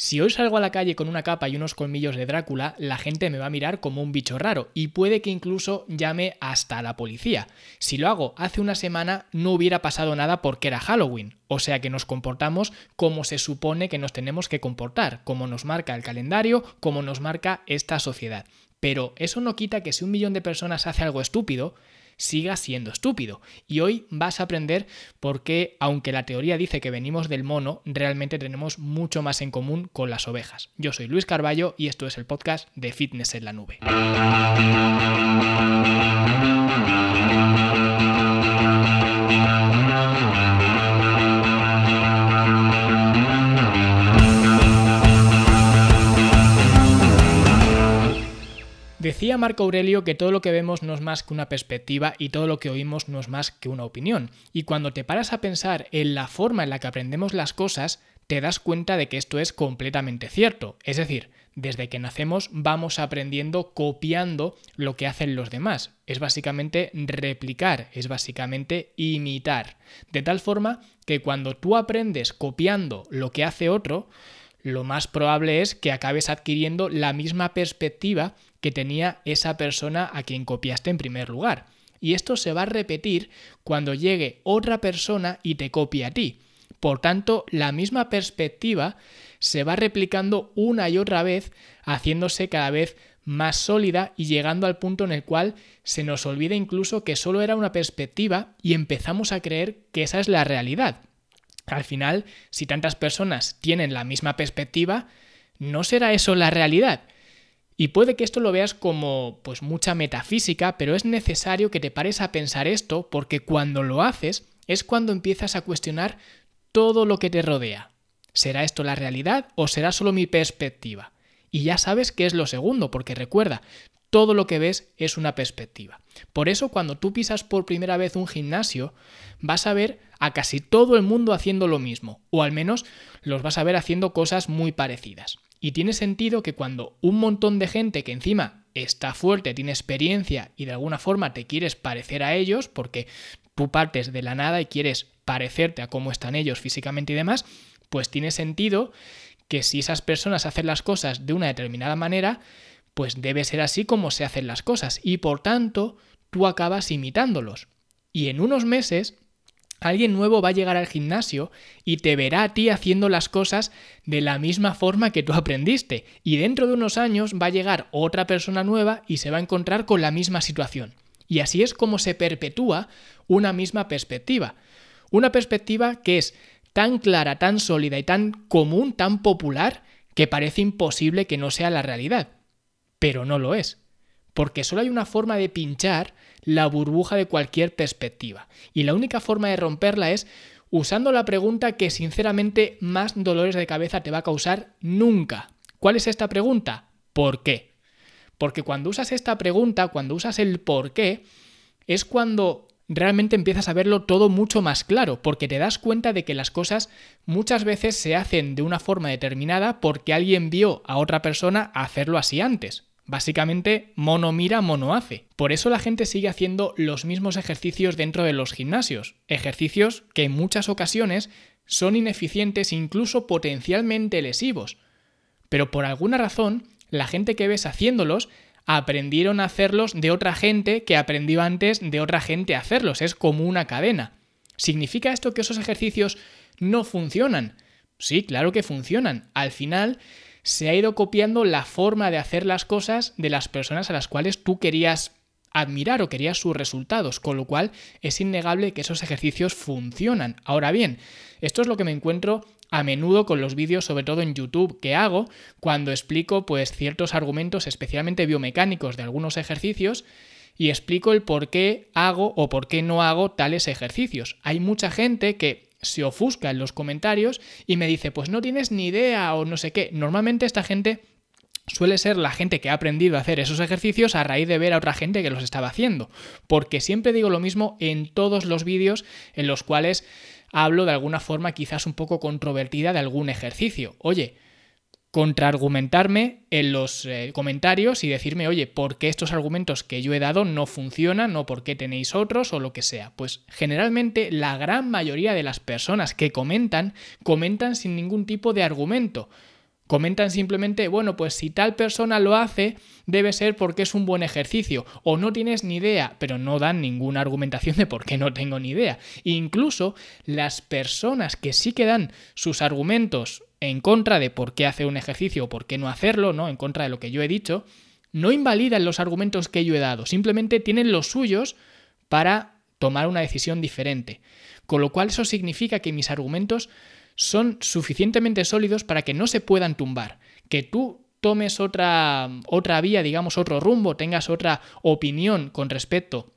Si hoy salgo a la calle con una capa y unos colmillos de Drácula, la gente me va a mirar como un bicho raro y puede que incluso llame hasta a la policía. Si lo hago hace una semana no hubiera pasado nada porque era Halloween, o sea que nos comportamos como se supone que nos tenemos que comportar, como nos marca el calendario, como nos marca esta sociedad. Pero eso no quita que si un millón de personas hace algo estúpido, siga siendo estúpido. Y hoy vas a aprender por qué, aunque la teoría dice que venimos del mono, realmente tenemos mucho más en común con las ovejas. Yo soy Luis Carballo y esto es el podcast de Fitness en la Nube. Decía Marco Aurelio que todo lo que vemos no es más que una perspectiva y todo lo que oímos no es más que una opinión. Y cuando te paras a pensar en la forma en la que aprendemos las cosas, te das cuenta de que esto es completamente cierto. Es decir, desde que nacemos vamos aprendiendo copiando lo que hacen los demás. Es básicamente replicar, es básicamente imitar. De tal forma que cuando tú aprendes copiando lo que hace otro, lo más probable es que acabes adquiriendo la misma perspectiva que tenía esa persona a quien copiaste en primer lugar. Y esto se va a repetir cuando llegue otra persona y te copie a ti. Por tanto, la misma perspectiva se va replicando una y otra vez, haciéndose cada vez más sólida y llegando al punto en el cual se nos olvida incluso que solo era una perspectiva y empezamos a creer que esa es la realidad. Al final, si tantas personas tienen la misma perspectiva, ¿no será eso la realidad? Y puede que esto lo veas como pues mucha metafísica, pero es necesario que te pares a pensar esto porque cuando lo haces es cuando empiezas a cuestionar todo lo que te rodea. ¿Será esto la realidad o será solo mi perspectiva? Y ya sabes que es lo segundo, porque recuerda, todo lo que ves es una perspectiva. Por eso cuando tú pisas por primera vez un gimnasio, vas a ver a casi todo el mundo haciendo lo mismo, o al menos los vas a ver haciendo cosas muy parecidas. Y tiene sentido que cuando un montón de gente que encima está fuerte, tiene experiencia y de alguna forma te quieres parecer a ellos, porque tú partes de la nada y quieres parecerte a cómo están ellos físicamente y demás, pues tiene sentido que si esas personas hacen las cosas de una determinada manera, pues debe ser así como se hacen las cosas y por tanto tú acabas imitándolos. Y en unos meses Alguien nuevo va a llegar al gimnasio y te verá a ti haciendo las cosas de la misma forma que tú aprendiste. Y dentro de unos años va a llegar otra persona nueva y se va a encontrar con la misma situación. Y así es como se perpetúa una misma perspectiva. Una perspectiva que es tan clara, tan sólida y tan común, tan popular, que parece imposible que no sea la realidad. Pero no lo es. Porque solo hay una forma de pinchar la burbuja de cualquier perspectiva. Y la única forma de romperla es usando la pregunta que sinceramente más dolores de cabeza te va a causar nunca. ¿Cuál es esta pregunta? ¿Por qué? Porque cuando usas esta pregunta, cuando usas el por qué, es cuando realmente empiezas a verlo todo mucho más claro, porque te das cuenta de que las cosas muchas veces se hacen de una forma determinada porque alguien vio a otra persona hacerlo así antes. Básicamente, mono mira, mono hace. Por eso la gente sigue haciendo los mismos ejercicios dentro de los gimnasios. Ejercicios que en muchas ocasiones son ineficientes, incluso potencialmente lesivos. Pero por alguna razón, la gente que ves haciéndolos aprendieron a hacerlos de otra gente que aprendió antes de otra gente a hacerlos. Es como una cadena. ¿Significa esto que esos ejercicios no funcionan? Sí, claro que funcionan. Al final, se ha ido copiando la forma de hacer las cosas de las personas a las cuales tú querías admirar o querías sus resultados, con lo cual es innegable que esos ejercicios funcionan. Ahora bien, esto es lo que me encuentro a menudo con los vídeos, sobre todo en YouTube, que hago cuando explico pues ciertos argumentos especialmente biomecánicos de algunos ejercicios y explico el por qué hago o por qué no hago tales ejercicios. Hay mucha gente que se ofusca en los comentarios y me dice, pues no tienes ni idea o no sé qué. Normalmente esta gente suele ser la gente que ha aprendido a hacer esos ejercicios a raíz de ver a otra gente que los estaba haciendo. Porque siempre digo lo mismo en todos los vídeos en los cuales hablo de alguna forma quizás un poco controvertida de algún ejercicio. Oye, contraargumentarme en los eh, comentarios y decirme, oye, ¿por qué estos argumentos que yo he dado no funcionan o por qué tenéis otros o lo que sea? Pues generalmente la gran mayoría de las personas que comentan comentan sin ningún tipo de argumento. Comentan simplemente, bueno, pues si tal persona lo hace, debe ser porque es un buen ejercicio. O no tienes ni idea, pero no dan ninguna argumentación de por qué no tengo ni idea. Incluso las personas que sí que dan sus argumentos en contra de por qué hacer un ejercicio o por qué no hacerlo, ¿no? En contra de lo que yo he dicho, no invalidan los argumentos que yo he dado, simplemente tienen los suyos para tomar una decisión diferente. Con lo cual eso significa que mis argumentos son suficientemente sólidos para que no se puedan tumbar. Que tú tomes otra, otra vía, digamos otro rumbo, tengas otra opinión con respecto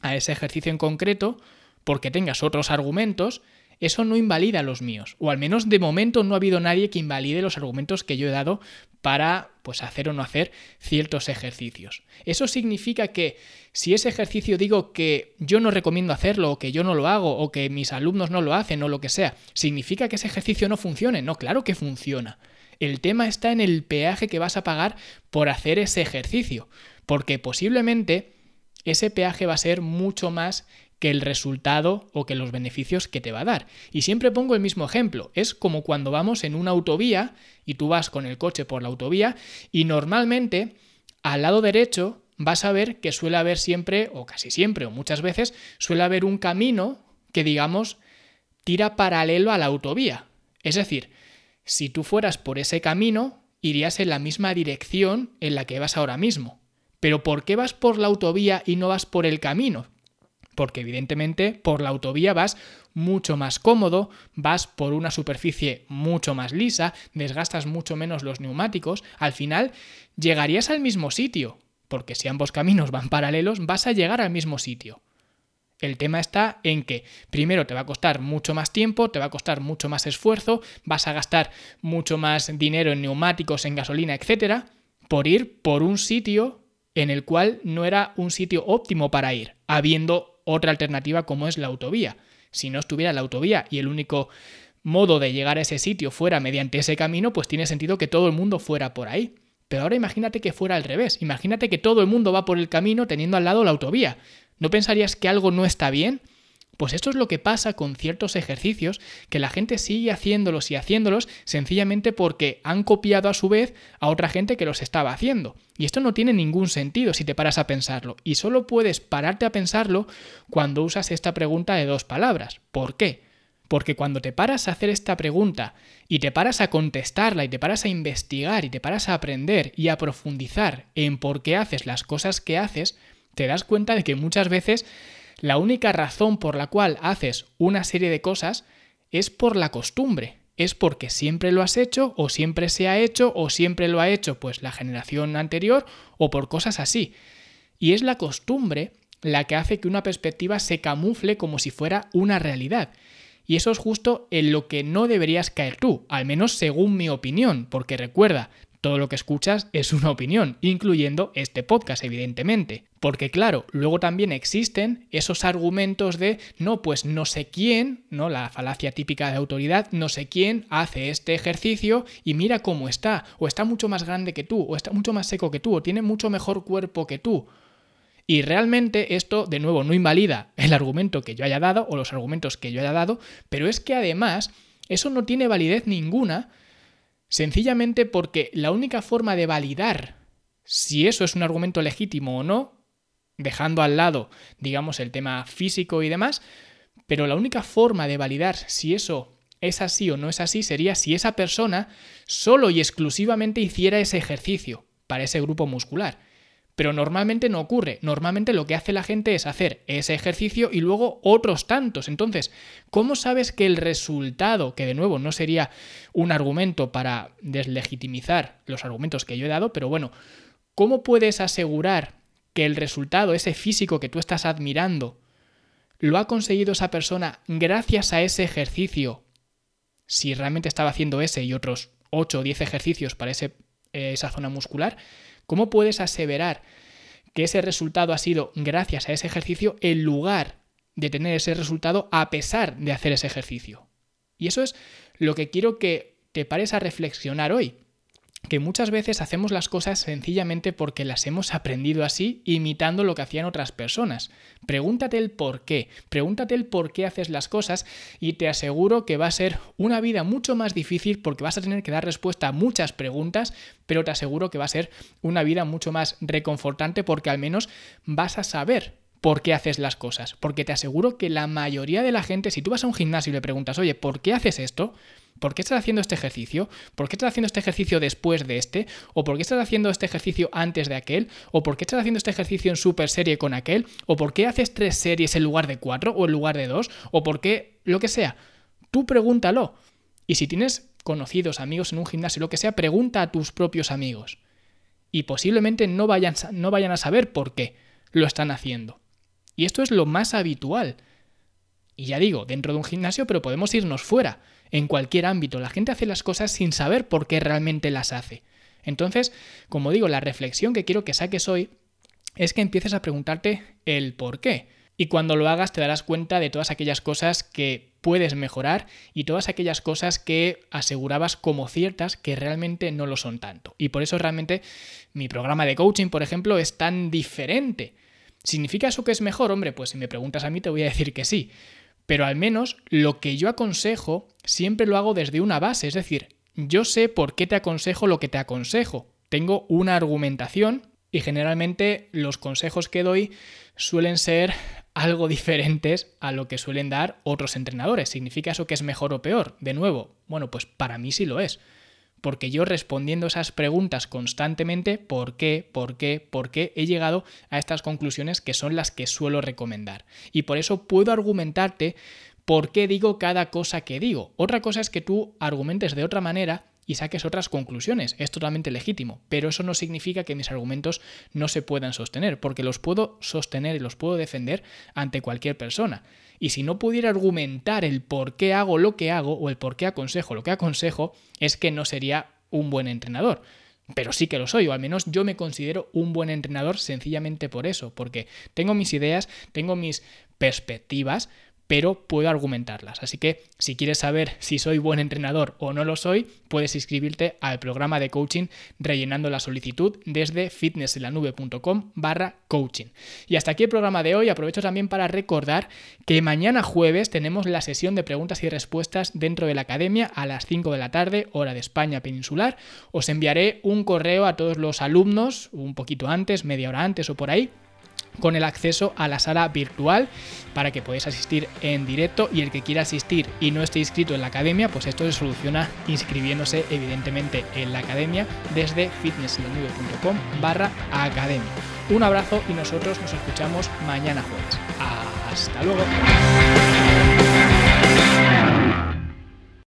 a ese ejercicio en concreto, porque tengas otros argumentos, eso no invalida los míos. O al menos de momento no ha habido nadie que invalide los argumentos que yo he dado para pues hacer o no hacer ciertos ejercicios. Eso significa que si ese ejercicio digo que yo no recomiendo hacerlo o que yo no lo hago o que mis alumnos no lo hacen o lo que sea, significa que ese ejercicio no funcione. No, claro que funciona. El tema está en el peaje que vas a pagar por hacer ese ejercicio, porque posiblemente ese peaje va a ser mucho más que el resultado o que los beneficios que te va a dar. Y siempre pongo el mismo ejemplo. Es como cuando vamos en una autovía y tú vas con el coche por la autovía y normalmente al lado derecho vas a ver que suele haber siempre, o casi siempre, o muchas veces, suele haber un camino que digamos tira paralelo a la autovía. Es decir, si tú fueras por ese camino, irías en la misma dirección en la que vas ahora mismo. Pero ¿por qué vas por la autovía y no vas por el camino? porque evidentemente por la autovía vas mucho más cómodo, vas por una superficie mucho más lisa, desgastas mucho menos los neumáticos, al final llegarías al mismo sitio, porque si ambos caminos van paralelos vas a llegar al mismo sitio. El tema está en que primero te va a costar mucho más tiempo, te va a costar mucho más esfuerzo, vas a gastar mucho más dinero en neumáticos, en gasolina, etcétera, por ir por un sitio en el cual no era un sitio óptimo para ir, habiendo otra alternativa como es la autovía. Si no estuviera la autovía y el único modo de llegar a ese sitio fuera mediante ese camino, pues tiene sentido que todo el mundo fuera por ahí. Pero ahora imagínate que fuera al revés. Imagínate que todo el mundo va por el camino teniendo al lado la autovía. ¿No pensarías que algo no está bien? Pues esto es lo que pasa con ciertos ejercicios, que la gente sigue haciéndolos y haciéndolos sencillamente porque han copiado a su vez a otra gente que los estaba haciendo. Y esto no tiene ningún sentido si te paras a pensarlo. Y solo puedes pararte a pensarlo cuando usas esta pregunta de dos palabras. ¿Por qué? Porque cuando te paras a hacer esta pregunta y te paras a contestarla y te paras a investigar y te paras a aprender y a profundizar en por qué haces las cosas que haces, te das cuenta de que muchas veces la única razón por la cual haces una serie de cosas es por la costumbre, es porque siempre lo has hecho o siempre se ha hecho o siempre lo ha hecho pues la generación anterior o por cosas así. Y es la costumbre la que hace que una perspectiva se camufle como si fuera una realidad. Y eso es justo en lo que no deberías caer tú, al menos según mi opinión, porque recuerda, todo lo que escuchas es una opinión, incluyendo este podcast, evidentemente. Porque claro, luego también existen esos argumentos de, no, pues no sé quién, ¿no? La falacia típica de autoridad, no sé quién hace este ejercicio y mira cómo está, o está mucho más grande que tú, o está mucho más seco que tú, o tiene mucho mejor cuerpo que tú. Y realmente esto, de nuevo, no invalida el argumento que yo haya dado o los argumentos que yo haya dado, pero es que además eso no tiene validez ninguna Sencillamente porque la única forma de validar si eso es un argumento legítimo o no, dejando al lado, digamos, el tema físico y demás, pero la única forma de validar si eso es así o no es así sería si esa persona solo y exclusivamente hiciera ese ejercicio para ese grupo muscular. Pero normalmente no ocurre. Normalmente lo que hace la gente es hacer ese ejercicio y luego otros tantos. Entonces, ¿cómo sabes que el resultado, que de nuevo no sería un argumento para deslegitimizar los argumentos que yo he dado, pero bueno, ¿cómo puedes asegurar que el resultado, ese físico que tú estás admirando, lo ha conseguido esa persona gracias a ese ejercicio? Si realmente estaba haciendo ese y otros 8 o 10 ejercicios para eh, esa zona muscular, ¿Cómo puedes aseverar que ese resultado ha sido gracias a ese ejercicio en lugar de tener ese resultado a pesar de hacer ese ejercicio? Y eso es lo que quiero que te pares a reflexionar hoy. Que muchas veces hacemos las cosas sencillamente porque las hemos aprendido así, imitando lo que hacían otras personas. Pregúntate el por qué, pregúntate el por qué haces las cosas y te aseguro que va a ser una vida mucho más difícil porque vas a tener que dar respuesta a muchas preguntas, pero te aseguro que va a ser una vida mucho más reconfortante porque al menos vas a saber por qué haces las cosas. Porque te aseguro que la mayoría de la gente, si tú vas a un gimnasio y le preguntas, oye, ¿por qué haces esto? ¿Por qué estás haciendo este ejercicio? ¿Por qué estás haciendo este ejercicio después de este? ¿O por qué estás haciendo este ejercicio antes de aquel? ¿O por qué estás haciendo este ejercicio en super serie con aquel? ¿O por qué haces tres series en lugar de cuatro o en lugar de dos? ¿O por qué lo que sea? Tú pregúntalo. Y si tienes conocidos, amigos en un gimnasio, lo que sea, pregunta a tus propios amigos. Y posiblemente no vayan, no vayan a saber por qué lo están haciendo. Y esto es lo más habitual. Y ya digo, dentro de un gimnasio, pero podemos irnos fuera, en cualquier ámbito. La gente hace las cosas sin saber por qué realmente las hace. Entonces, como digo, la reflexión que quiero que saques hoy es que empieces a preguntarte el por qué. Y cuando lo hagas te darás cuenta de todas aquellas cosas que puedes mejorar y todas aquellas cosas que asegurabas como ciertas que realmente no lo son tanto. Y por eso realmente mi programa de coaching, por ejemplo, es tan diferente ¿Significa eso que es mejor? Hombre, pues si me preguntas a mí te voy a decir que sí. Pero al menos lo que yo aconsejo siempre lo hago desde una base, es decir, yo sé por qué te aconsejo lo que te aconsejo. Tengo una argumentación y generalmente los consejos que doy suelen ser algo diferentes a lo que suelen dar otros entrenadores. ¿Significa eso que es mejor o peor? De nuevo, bueno, pues para mí sí lo es porque yo respondiendo esas preguntas constantemente, ¿por qué? ¿Por qué? ¿Por qué? He llegado a estas conclusiones que son las que suelo recomendar. Y por eso puedo argumentarte por qué digo cada cosa que digo. Otra cosa es que tú argumentes de otra manera y saques otras conclusiones. Es totalmente legítimo, pero eso no significa que mis argumentos no se puedan sostener, porque los puedo sostener y los puedo defender ante cualquier persona. Y si no pudiera argumentar el por qué hago lo que hago o el por qué aconsejo lo que aconsejo, es que no sería un buen entrenador. Pero sí que lo soy, o al menos yo me considero un buen entrenador sencillamente por eso, porque tengo mis ideas, tengo mis perspectivas, pero puedo argumentarlas. Así que si quieres saber si soy buen entrenador o no lo soy, puedes inscribirte al programa de coaching rellenando la solicitud desde fitnesselanube.com barra coaching. Y hasta aquí el programa de hoy. Aprovecho también para recordar que mañana jueves tenemos la sesión de preguntas y respuestas dentro de la academia a las 5 de la tarde, hora de España peninsular. Os enviaré un correo a todos los alumnos, un poquito antes, media hora antes o por ahí con el acceso a la sala virtual para que podáis asistir en directo y el que quiera asistir y no esté inscrito en la academia, pues esto se soluciona inscribiéndose evidentemente en la academia desde fitnesslanube.com barra academia. Un abrazo y nosotros nos escuchamos mañana jueves. Hasta luego.